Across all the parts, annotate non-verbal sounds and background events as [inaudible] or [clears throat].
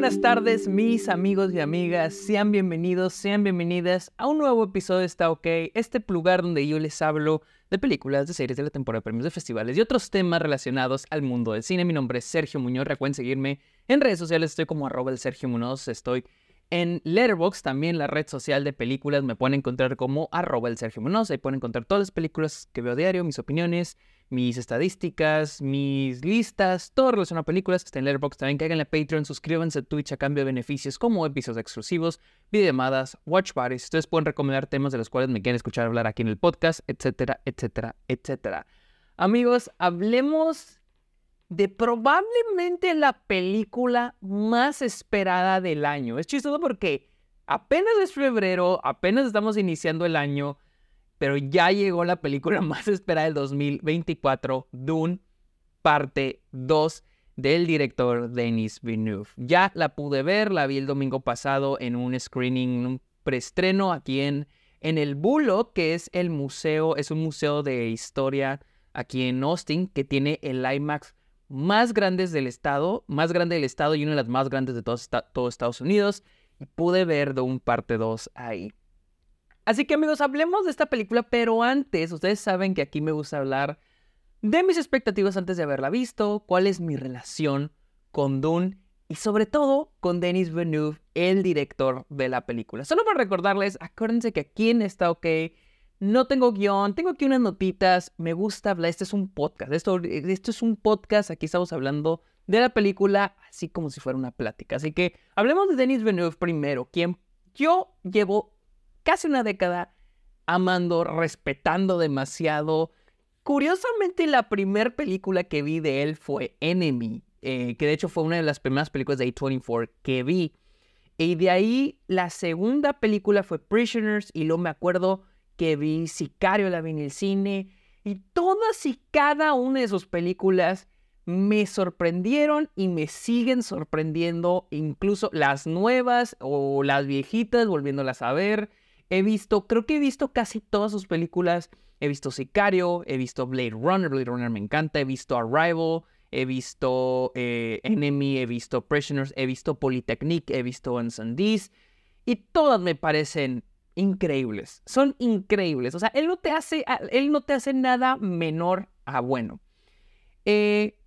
buenas tardes, mis amigos y amigas. Sean bienvenidos, sean bienvenidas a un nuevo episodio de Está OK, este lugar donde yo les hablo de películas, de series, de la temporada de premios, de festivales y otros temas relacionados al mundo del cine. Mi nombre es Sergio Muñoz. Recuerden seguirme en redes sociales. Estoy como arroba el Sergio Muñoz. Estoy en Letterboxd, también la red social de películas. Me pueden encontrar como arroba el Sergio Muñoz. Ahí pueden encontrar todas las películas que veo diario, mis opiniones mis estadísticas, mis listas, todo relacionado a películas está en Letterboxd. También caigan a Patreon, suscríbanse a Twitch a cambio de beneficios como episodios exclusivos, videollamadas, watch parties. Ustedes pueden recomendar temas de los cuales me quieren escuchar hablar aquí en el podcast, etcétera, etcétera, etcétera. Amigos, hablemos de probablemente la película más esperada del año. Es chistoso porque apenas es febrero, apenas estamos iniciando el año pero ya llegó la película [laughs] más esperada del 2024, Dune, parte 2 del director Denis Villeneuve. Ya la pude ver, la vi el domingo pasado en un screening, un preestreno aquí en, en el Bulo, que es el museo, es un museo de historia aquí en Austin, que tiene el IMAX más grande del estado, más grande del estado y una de las más grandes de todos todo Estados Unidos. Y pude ver Dune parte 2 ahí. Así que amigos, hablemos de esta película, pero antes, ustedes saben que aquí me gusta hablar de mis expectativas antes de haberla visto, cuál es mi relación con Dune y sobre todo con Denis Villeneuve, el director de la película. Solo para recordarles, acuérdense que aquí en Está OK no tengo guion, tengo aquí unas notitas, me gusta hablar, este es un podcast, esto, esto es un podcast, aquí estamos hablando de la película así como si fuera una plática. Así que hablemos de Denis Villeneuve primero, quien yo llevo casi una década amando, respetando demasiado. Curiosamente, la primera película que vi de él fue Enemy, eh, que de hecho fue una de las primeras películas de A24 que vi. Y de ahí la segunda película fue Prisoners y luego me acuerdo que vi Sicario, la vi en el cine. Y todas y cada una de sus películas me sorprendieron y me siguen sorprendiendo, incluso las nuevas o las viejitas, volviéndolas a ver. He visto, creo que he visto casi todas sus películas. He visto Sicario, he visto Blade Runner, Blade Runner me encanta, he visto Arrival, he visto eh, Enemy, he visto Prisoners, he visto Polytechnique, he visto Unsundis y todas me parecen increíbles. Son increíbles. O sea, él no te hace, él no te hace nada menor a bueno. Eh,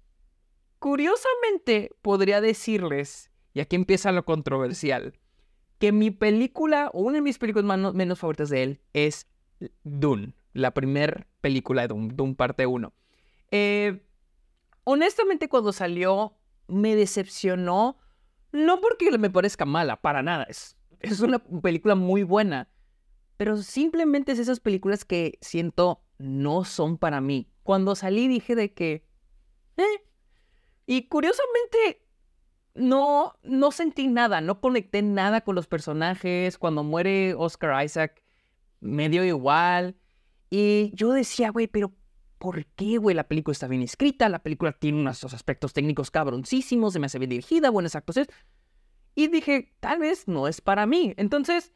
curiosamente, podría decirles, y aquí empieza lo controversial, que mi película, o una de mis películas menos favoritas de él, es Dune, la primera película de Dune, Dune parte 1. Eh, honestamente, cuando salió, me decepcionó, no porque me parezca mala, para nada, es, es una película muy buena, pero simplemente es esas películas que siento no son para mí. Cuando salí dije de que... Eh, y curiosamente no, no sentí nada, no conecté nada con los personajes. Cuando muere Oscar Isaac, me dio igual. Y yo decía, güey, pero ¿por qué, güey? La película está bien escrita, la película tiene unos aspectos técnicos cabroncísimos, se me hace bien dirigida, buenas actuaciones. Y dije, tal vez no es para mí. Entonces,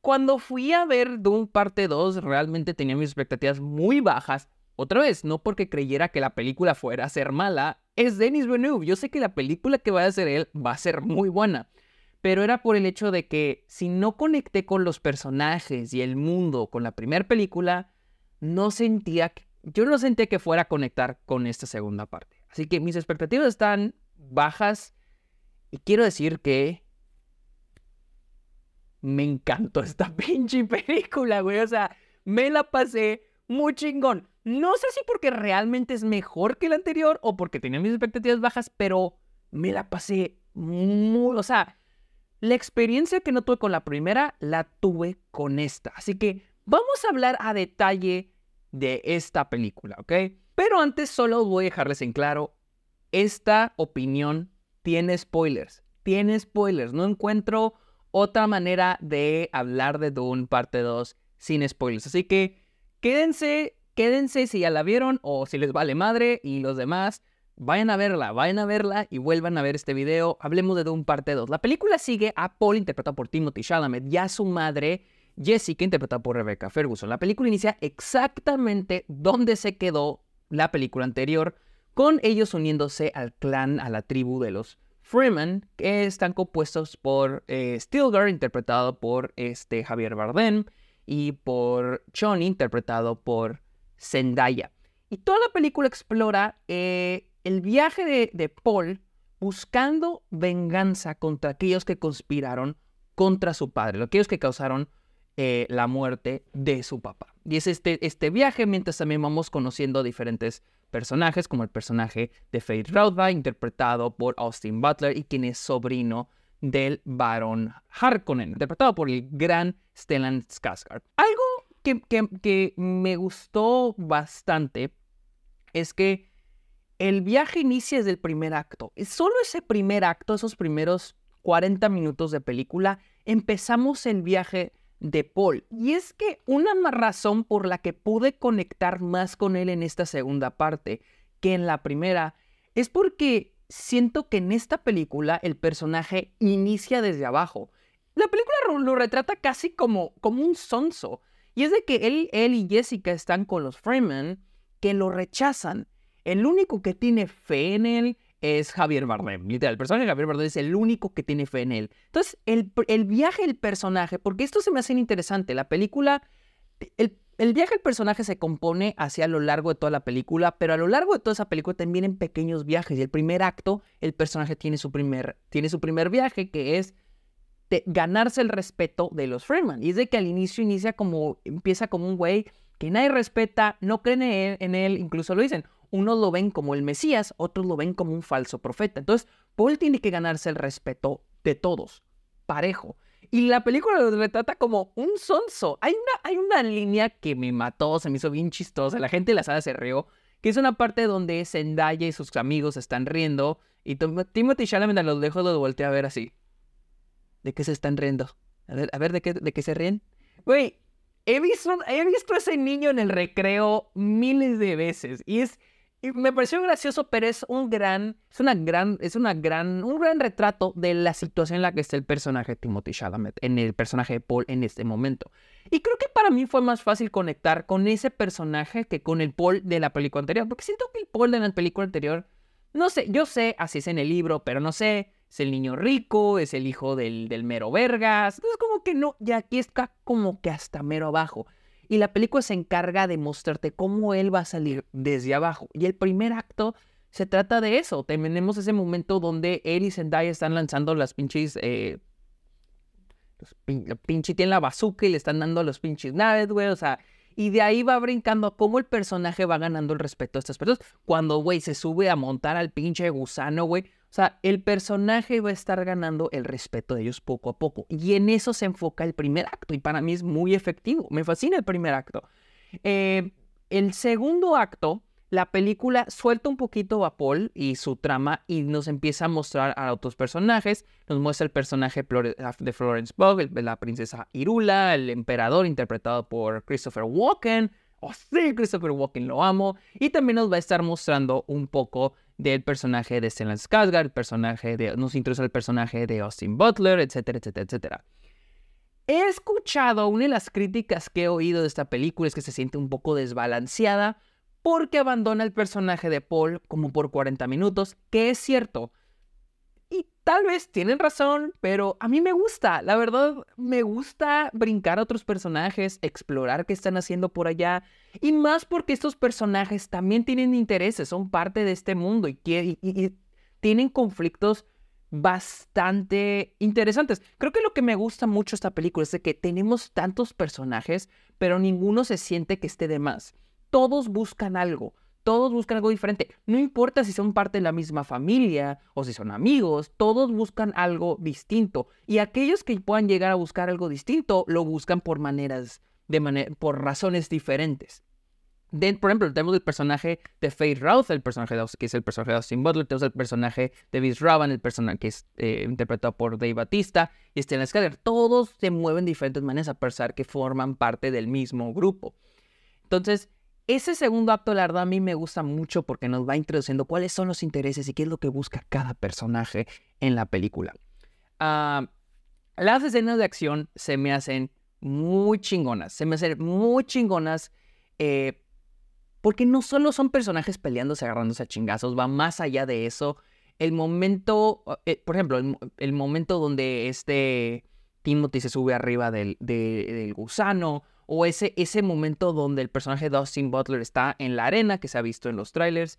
cuando fui a ver Doom parte 2, realmente tenía mis expectativas muy bajas. Otra vez, no porque creyera que la película fuera a ser mala, es Denis Villeneuve. Yo sé que la película que va a hacer él va a ser muy buena, pero era por el hecho de que si no conecté con los personajes y el mundo con la primera película, no sentía, yo no sentía que fuera a conectar con esta segunda parte. Así que mis expectativas están bajas y quiero decir que me encantó esta [laughs] pinche película, güey. O sea, me la pasé muy chingón. No sé si porque realmente es mejor que el anterior o porque tenía mis expectativas bajas, pero me la pasé muy... O sea, la experiencia que no tuve con la primera, la tuve con esta. Así que vamos a hablar a detalle de esta película, ¿ok? Pero antes solo voy a dejarles en claro, esta opinión tiene spoilers. Tiene spoilers. No encuentro otra manera de hablar de Dune parte 2 sin spoilers. Así que quédense quédense si ya la vieron o si les vale madre y los demás, vayan a verla, vayan a verla y vuelvan a ver este video. Hablemos de Doom parte 2. La película sigue a Paul interpretado por Timothy Chalamet y a su madre Jessica interpretada por Rebecca Ferguson. La película inicia exactamente donde se quedó la película anterior, con ellos uniéndose al clan, a la tribu de los Freeman, que están compuestos por eh, Stilgar, interpretado por este, Javier Bardem, y por Johnny, interpretado por Zendaya. Y toda la película explora eh, el viaje de, Paul buscando venganza contra aquellos que conspiraron contra su padre, aquellos que causaron eh, la muerte de su papá. Y es este, este viaje mientras también vamos conociendo diferentes personajes, como el personaje de Faith Rautha, interpretado por Austin Butler, y quien es sobrino del barón Harkonnen, interpretado por el gran Stellan Skarsgård. Algo que, me gustó bastante es que el viaje inicia desde el primer acto. Solo ese primer acto, esos primeros 40 minutos de película, empezamos el viaje de Paul. Y es que una razón por la que pude conectar más con él en esta segunda parte que en la primera es porque siento que en esta película el personaje inicia desde abajo. La película lo retrata casi como, como un sonso. Y es de que él, él y Jessica están con los Freeman que lo rechazan. El único que tiene fe en él es Javier Bardem. Literal, el personaje de Javier Bardem es el único que tiene fe en él. Entonces, el, el viaje del personaje, porque esto se me hace interesante, la película, el, el viaje del personaje se compone hacia lo largo de toda la película, pero a lo largo de toda esa película también en pequeños viajes. Y el primer acto, el personaje tiene su primer, tiene su primer viaje, que es ganarse el respeto de los Freeman. Y es de que al inicio inicia como, empieza como un güey que nadie respeta, no creen en él, incluso lo dicen, unos lo ven como el Mesías, otros lo ven como un falso profeta. Entonces, Paul tiene que ganarse el respeto de todos, parejo. Y la película lo retrata como un sonso. Hay una, hay una línea que me mató, se me hizo bien chistosa. La gente de la sala se rió. Que es una parte donde Zendaya y sus amigos están riendo. Y Timothy Chalamet a lo lejos lo voltea a ver así. ¿De qué se están riendo? A ver, a ver ¿de qué, de qué se ríen? Güey, he visto, he visto ese niño en el recreo miles de veces. Y es me pareció gracioso, pero es un gran, es una gran, es una gran, un gran retrato de la situación en la que está el personaje Timothy Chalamet, en el personaje de Paul en este momento. Y creo que para mí fue más fácil conectar con ese personaje que con el Paul de la película anterior, porque siento que el Paul de la película anterior, no sé, yo sé, así es en el libro, pero no sé, es el niño rico, es el hijo del, del mero vergas, entonces como que no, y aquí está como que hasta mero abajo. Y la película se encarga de mostrarte cómo él va a salir desde abajo. Y el primer acto se trata de eso. Tenemos ese momento donde él y Zendaya están lanzando las pinches... Eh, los pinches tienen la bazooka y le están dando los pinches naves, güey. O sea, y de ahí va brincando cómo el personaje va ganando el respeto a estas personas. Cuando, güey, se sube a montar al pinche gusano, güey. O sea, el personaje va a estar ganando el respeto de ellos poco a poco. Y en eso se enfoca el primer acto. Y para mí es muy efectivo. Me fascina el primer acto. Eh, el segundo acto, la película suelta un poquito a Paul y su trama y nos empieza a mostrar a otros personajes. Nos muestra el personaje de Florence Pugh, la princesa Irula, el emperador interpretado por Christopher Walken. Oh, sí, Christopher Walken, lo amo. Y también nos va a estar mostrando un poco del personaje de Stellan Skarsgård, el personaje de, nos introduce el personaje de Austin Butler, etcétera, etcétera, etcétera. He escuchado, una de las críticas que he oído de esta película es que se siente un poco desbalanceada porque abandona el personaje de Paul como por 40 minutos, que es cierto. Y tal vez tienen razón, pero a mí me gusta, la verdad, me gusta brincar a otros personajes, explorar qué están haciendo por allá, y más porque estos personajes también tienen intereses, son parte de este mundo y, tienen conflictos bastante interesantes. Creo que lo que me gusta mucho esta película es de que tenemos tantos personajes, pero ninguno se siente que esté de más. Todos buscan algo, todos buscan algo diferente. No importa si son parte de la misma familia o si son amigos, todos buscan algo distinto. Y aquellos que puedan llegar a buscar algo distinto, lo buscan por maneras, de por razones diferentes. por ejemplo, tenemos el personaje de Faith Routh, el personaje de, que es el personaje de Austin Butler, tenemos el personaje de Vince Ravan, el personaje que es eh, interpretado por Dave Batista y Stellan Skarsgård. Todos se mueven de diferentes maneras a pesar que forman parte del mismo grupo. Entonces, ese segundo acto, la verdad, a mí me gusta mucho porque nos va introduciendo cuáles son los intereses y qué es lo que busca cada personaje en la película. Ah, las escenas de acción se me hacen muy chingonas, se me hacen muy chingonas eh, porque no solo son personajes peleándose, agarrándose a chingazos, va más allá de eso. el momento, eh, por ejemplo, el, momento donde este Timothy se sube arriba del, del gusano, o ese, ese momento donde el personaje de Dustin Butler está en la arena, que se ha visto en los trailers.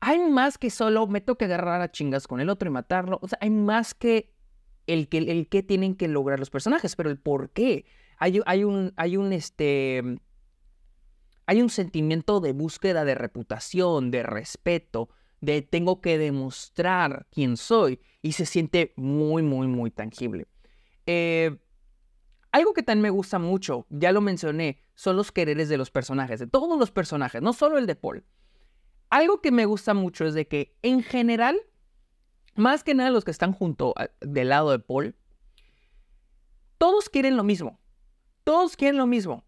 Hay más que solo me que agarrar a chingas con el otro y matarlo. O sea, hay más que el que, el que tienen que lograr los personajes, pero el por qué. Hay, hay un, hay un, este, hay un sentimiento de búsqueda de reputación, de respeto, de tengo que demostrar quién soy y se siente muy, muy, muy tangible. Eh, algo que también me gusta mucho, ya lo mencioné, son los quereres de los personajes, de todos los personajes, no solo el de Paul. Algo que me gusta mucho es de que en general, más que nada los que están junto del lado de Paul, todos quieren lo mismo. Todos quieren lo mismo.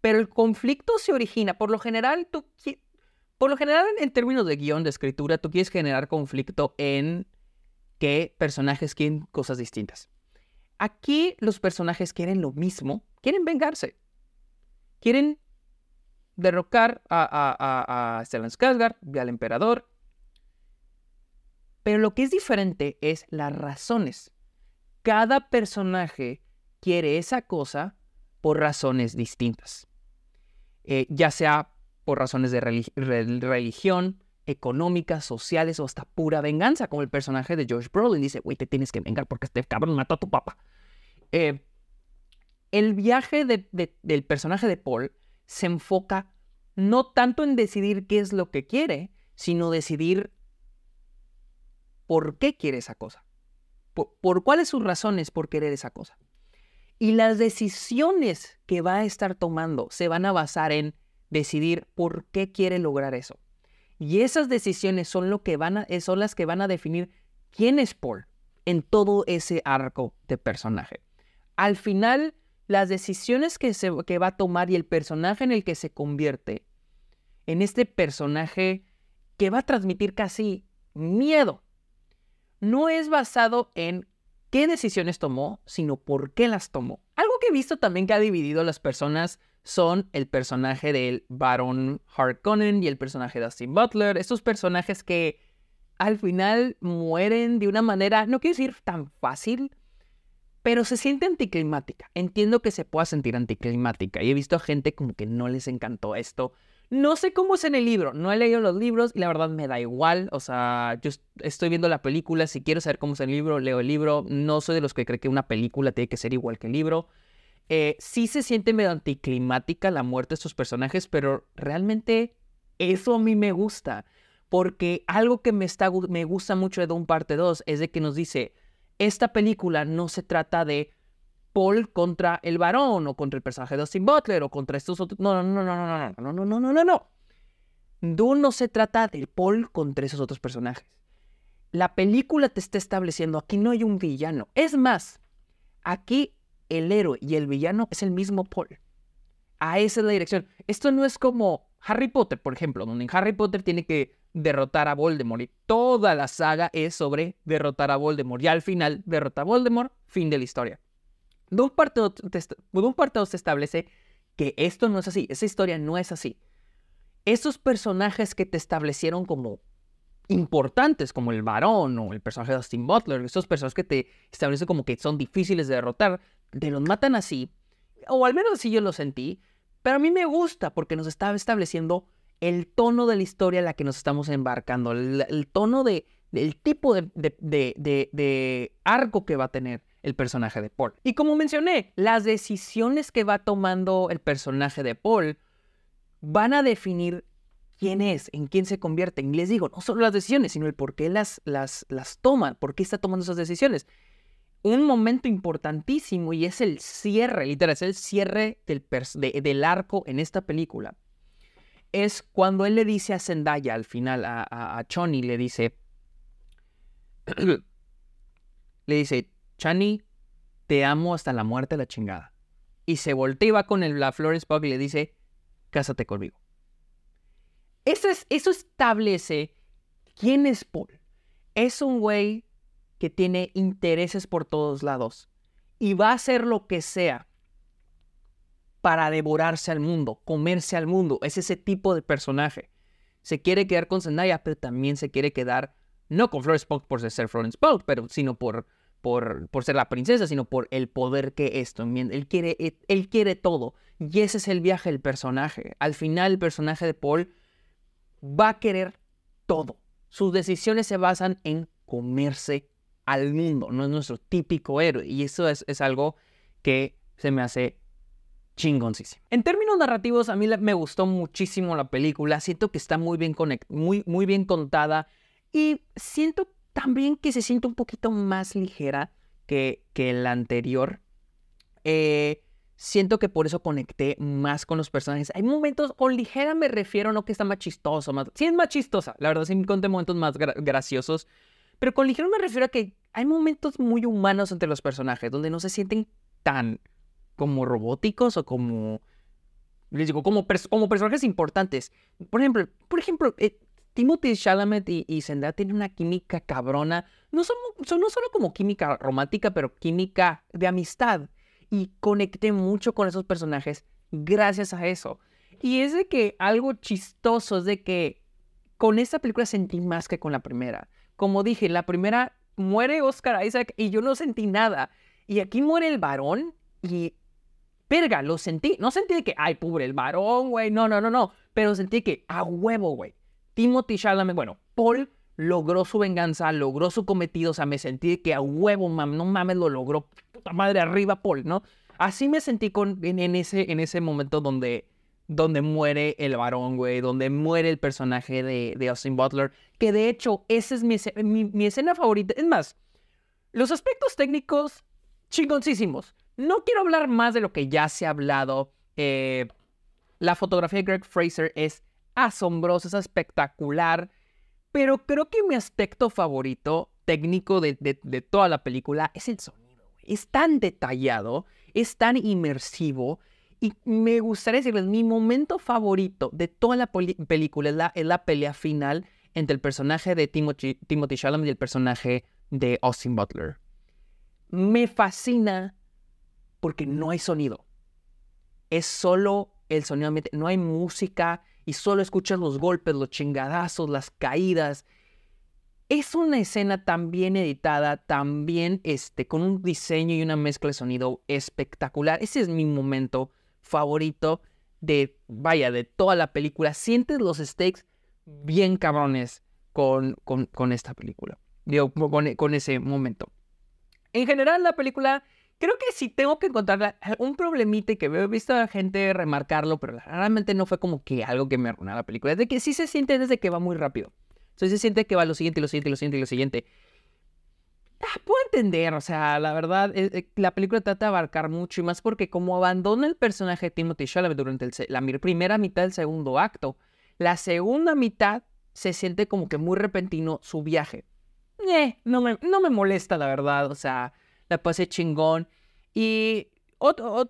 Pero el conflicto se origina, por lo general, tú, por lo general en términos de guion, de escritura, tú quieres generar conflicto en que personajes quieren cosas distintas. Aquí los personajes quieren lo mismo, quieren vengarse. Quieren derrocar a, a, a, Stellan Skarsgård y al emperador. Pero lo que es diferente es las razones. Cada personaje quiere esa cosa por razones distintas. Eh, ya sea por razones de religión, económicas, sociales o hasta pura venganza, como el personaje de George Brolin dice, güey, te tienes que vengar porque este cabrón mató a tu papá. Eh, el viaje del personaje de Paul se enfoca no tanto en decidir qué es lo que quiere, sino decidir por qué quiere esa cosa. Por, por cuáles sus razones por querer esa cosa. Y las decisiones que va a estar tomando se van a basar en decidir por qué quiere lograr eso. Y esas decisiones son, lo que van a, eh, son las que van a definir quién es Paul en todo ese arco de personaje. Al final, las decisiones que, se, que va a tomar y el personaje en el que se convierte, en este personaje que va a transmitir casi miedo, no es basado en qué decisiones tomó, sino por qué las tomó. Algo que he visto también que ha dividido a las personas son el personaje del Baron Harkonnen y el personaje de Dustin Butler. Estos personajes que al final mueren de una manera, no quiero decir tan fácil, pero se siente anticlimática. Entiendo que se pueda sentir anticlimática y he visto a gente como que no les encantó esto. No sé cómo es en el libro, no he leído los libros y la verdad me da igual. O sea, yo estoy viendo la película, si quiero saber cómo es el libro, leo el libro. No soy de los que cree que una película tiene que ser igual que el libro. Eh, sí se siente medio anticlimática la muerte de estos personajes, pero realmente eso a mí me gusta. Porque algo que me, está, me gusta mucho de Don Parte 2 es de que nos dice, esta película no se trata de Paul contra el varón o contra el personaje de Austin Butler o contra estos otros... No, no, no, no, no, no, no, no, no, no, no, no. Dune no se trata de Paul contra esos otros personajes. La película te está estableciendo, aquí no hay un villano. Es más, aquí el héroe y el villano es el mismo Paul. A esa es la dirección. Esto no es como Harry Potter, por ejemplo, donde en Harry Potter tiene que derrotar a Voldemort y toda la saga es sobre derrotar a Voldemort. Y al final derrota a Voldemort, fin de la historia. De un parte se establece que esto no es así, esa historia no es así. Esos personajes que te establecieron como importantes, como el varón o el personaje de Austin Butler, esos personajes que te establecen como que son difíciles de derrotar, te los matan así, o al menos así yo lo sentí, pero a mí me gusta porque nos está estableciendo el tono de la historia en la que nos estamos embarcando, el, tono de, del tipo de, de, de, arco que va a tener el personaje de Paul. Y como mencioné, las decisiones que va tomando el personaje de Paul van a definir quién es, en quién se convierte. Y les digo, no solo las decisiones, sino el por qué las, las, las toma, por qué está tomando esas decisiones un momento importantísimo y es el cierre, literal, es el cierre del, arco en esta película. Es cuando él le dice a Zendaya al final, a, a, le dice, [clears throat] le dice, Chani, te amo hasta la muerte la chingada. Y se voltea con el, la Florence Pugh y le dice, cásate conmigo. Eso, es, eso establece quién es Paul. Es un güey que tiene intereses por todos lados y va a hacer lo que sea para devorarse al mundo, comerse al mundo. Es ese tipo de personaje. Se quiere quedar con Zendaya, pero también se quiere quedar no con Florence Pugh por ser Florence Pugh, pero sino por, por, por ser la princesa, sino por el poder que esto. Él quiere, él quiere todo. Y ese es el viaje del personaje. Al final, el personaje de Paul va a querer todo. Sus decisiones se basan en comerse al mundo. No es nuestro típico héroe. Y eso es, es algo que se me hace chingoncísimo. En términos narrativos, a mí me gustó muchísimo la película. Siento que está muy bien, muy, muy bien contada. Y siento también que se siente un poquito más ligera que, que la anterior. Eh, siento que por eso conecté más con los personajes. Hay momentos, con ligera me refiero, no que está más chistoso, más... Sí es más chistosa, la verdad, sí conté momentos más graciosos. Pero con ligero me refiero a que hay momentos muy humanos entre los personajes, donde no se sienten tan como robóticos o como... Les digo, como, como personajes importantes. Por ejemplo, por ejemplo eh, Timothy Chalamet y, y, Zendaya tienen una química cabrona. No, son, son, no solo como química romántica, pero química de amistad. Y conecté mucho con esos personajes gracias a eso. Y es de que algo chistoso es de que con esta película sentí más que con la primera. Como dije, la primera muere Oscar Isaac y yo no sentí nada. Y aquí muere el varón y Verga, lo sentí. No sentí que, ay, pobre el varón, güey. No, no, no, no. Pero sentí que, a huevo, güey. Timothy Chalamet, bueno, Paul logró su venganza, logró su cometido. O sea, me sentí que a huevo, mam, no mames, lo logró. Puta madre, arriba, Paul, ¿no? Así me sentí con, en, ese, en ese momento donde, donde muere el varón, güey. Donde muere el personaje de, de Austin Butler. Que de hecho, esa es mi, mi, escena favorita. Es más, los aspectos técnicos, chingoncísimos. No quiero hablar más de lo que ya se ha hablado. Eh, la fotografía de Greg Fraser es asombrosa, es espectacular. Pero creo que mi aspecto favorito técnico de, toda la película es el sonido. Es tan detallado, es tan inmersivo. Y me gustaría decirles, mi momento favorito de toda la película es la, es la, pelea final entre el personaje de Timothy, Timothy y el personaje de Austin Butler. Me fascina porque no hay sonido. Es solo el sonido ambiente, no hay música y solo escuchas los golpes, los chingadazos, las caídas. Es una escena tan bien editada, también este, con un diseño y una mezcla de sonido espectacular. Ese es mi momento favorito de, vaya, de toda la película. Sientes los stakes bien cabrones con, con, esta película. Digo, con, con ese momento. En general, la película Creo que sí tengo que encontrar un problemita que he visto a la gente remarcarlo, pero realmente no fue como que algo que me arruinara la película. Es de que sí se siente desde que va muy rápido. Entonces se siente que va lo siguiente, lo siguiente, lo siguiente lo siguiente. Ah, puedo entender, o sea, la verdad, eh, eh, la película trata de abarcar mucho y más porque como abandona el personaje de Timothy Chalamet durante la primera mitad del segundo acto, la segunda mitad se siente como que muy repentino su viaje. Eh, no me, no me molesta, la verdad, o sea, la pasé chingón. Y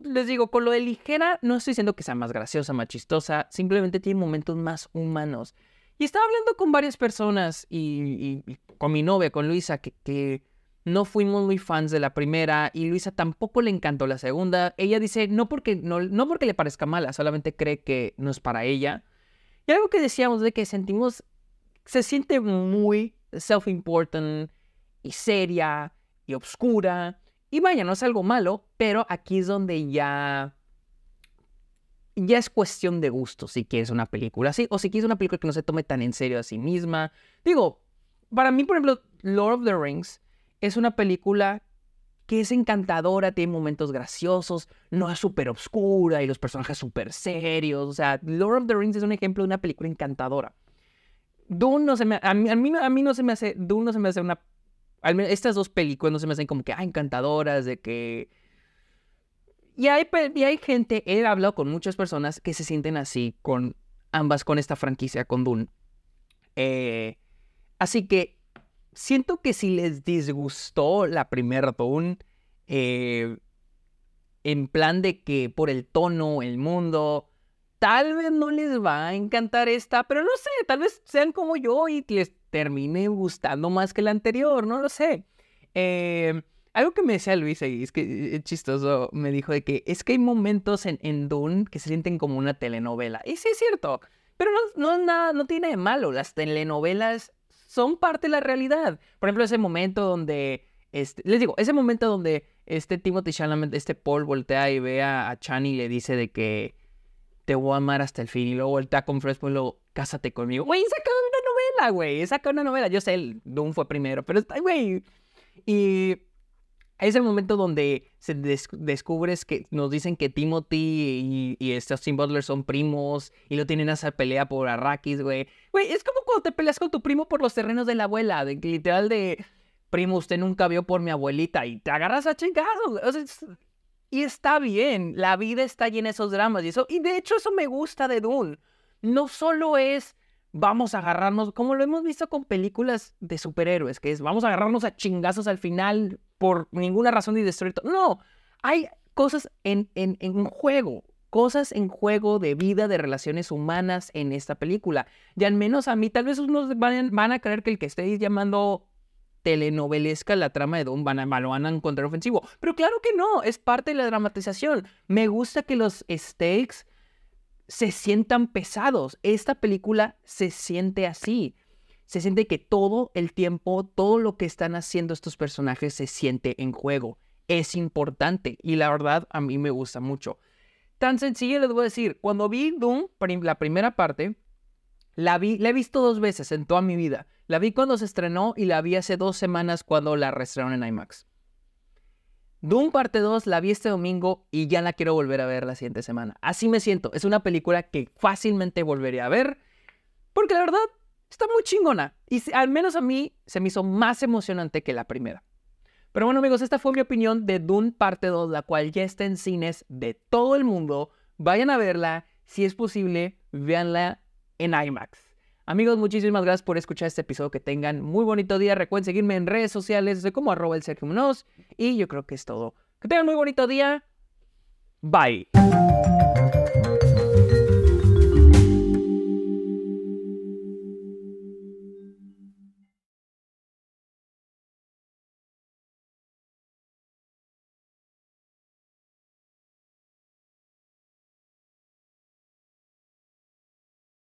les digo, con lo de ligera, no estoy diciendo que sea más graciosa, más chistosa, simplemente tiene momentos más humanos. Y estaba hablando con varias personas y, con mi novia, con Luisa, que, no fuimos muy fans de la primera y Luisa tampoco le encantó la segunda. Ella dice, no porque, no, no porque le parezca mala, solamente cree que no es para ella. Y algo que decíamos de que sentimos, se siente muy self-important y seria y obscura. Y vaya, no es algo malo, pero aquí es donde ya ya es cuestión de gusto si quieres una película así o si quieres una película que no se tome tan en serio a sí misma. Digo, para mí, por ejemplo, Lord of the Rings es una película que es encantadora, tiene momentos graciosos, no es súper obscura y los personajes súper serios. O sea, Lord of the Rings es un ejemplo de una película encantadora. Dune no se me... A mí, a mí, no se me hace... Dune no se me hace una estas dos películas no se me hacen como que ah, encantadoras, de que... Y hay, y hay gente, he hablado con muchas personas que se sienten así con ambas, con esta franquicia, con Dune. Eh, así que siento que si les disgustó la primera Dune, eh, en plan de que por el tono, el mundo, tal vez no les va a encantar esta, pero no sé, tal vez sean como yo y les termine gustando más que la anterior, no lo sé. Eh, algo que me decía Luis y es que es chistoso, me dijo de que es que hay momentos en, en Dune que se sienten como una telenovela. Y sí es cierto, pero no, no, nada, no tiene de malo. Las telenovelas son parte de la realidad. Por ejemplo, ese momento donde, este, les digo, ese momento donde este Timothy Chalamet, este Paul voltea y ve a, a Chani y le dice de que te voy a amar hasta el fin y luego voltea con Fresco y luego cásate conmigo. Güey, saca una novela, güey, saca una novela. Yo sé, el Doom fue primero, pero está, güey. Y es el momento donde se descubres que nos dicen que Timothy y, y este Butler son primos y lo tienen a hacer pelea por Arrakis, güey. Güey, es como cuando te peleas con tu primo por los terrenos de la abuela, de literal de primo, usted nunca vio por mi abuelita y te agarras a chingados. O sea, y está bien, la vida está llena de esos dramas y eso. Y de hecho eso me gusta de Dune. No solo es vamos a agarrarnos, como lo hemos visto con películas de superhéroes, que es vamos a agarrarnos a chingazos al final por ninguna razón y destruir todo. No, hay cosas en, en, en juego, cosas en juego de vida, de relaciones humanas en esta película. Y al menos a mí, tal vez unos van, van a creer que el que estéis llamando telenovelesca la trama de Don van a, lo van a encontrar ofensivo. Pero claro que no, es parte de la dramatización. Me gusta que los stakes se sientan pesados. Esta película se siente así. Se siente que todo el tiempo, todo lo que están haciendo estos personajes se siente en juego. Es importante y la verdad a mí me gusta mucho. Tan sencillo les voy a decir, cuando vi Doom, la primera parte, la, vi, la he visto dos veces en toda mi vida. La vi cuando se estrenó y la vi hace dos semanas cuando la reestrenaron en IMAX. Doom parte 2 la vi este domingo y ya la quiero volver a ver la siguiente semana. Así me siento. Es una película que fácilmente volvería a ver porque la verdad está muy chingona. Y al menos a mí se me hizo más emocionante que la primera. Pero bueno amigos, esta fue mi opinión de Dune parte 2, la cual ya está en cines de todo el mundo. Vayan a verla. Si es posible, véanla en IMAX. Amigos, muchísimas gracias por escuchar este episodio. Que tengan muy bonito día. Recuerden seguirme en redes sociales de como arroba el Sergio Munoz. Y yo creo que es todo. Que tengan muy bonito día. Bye.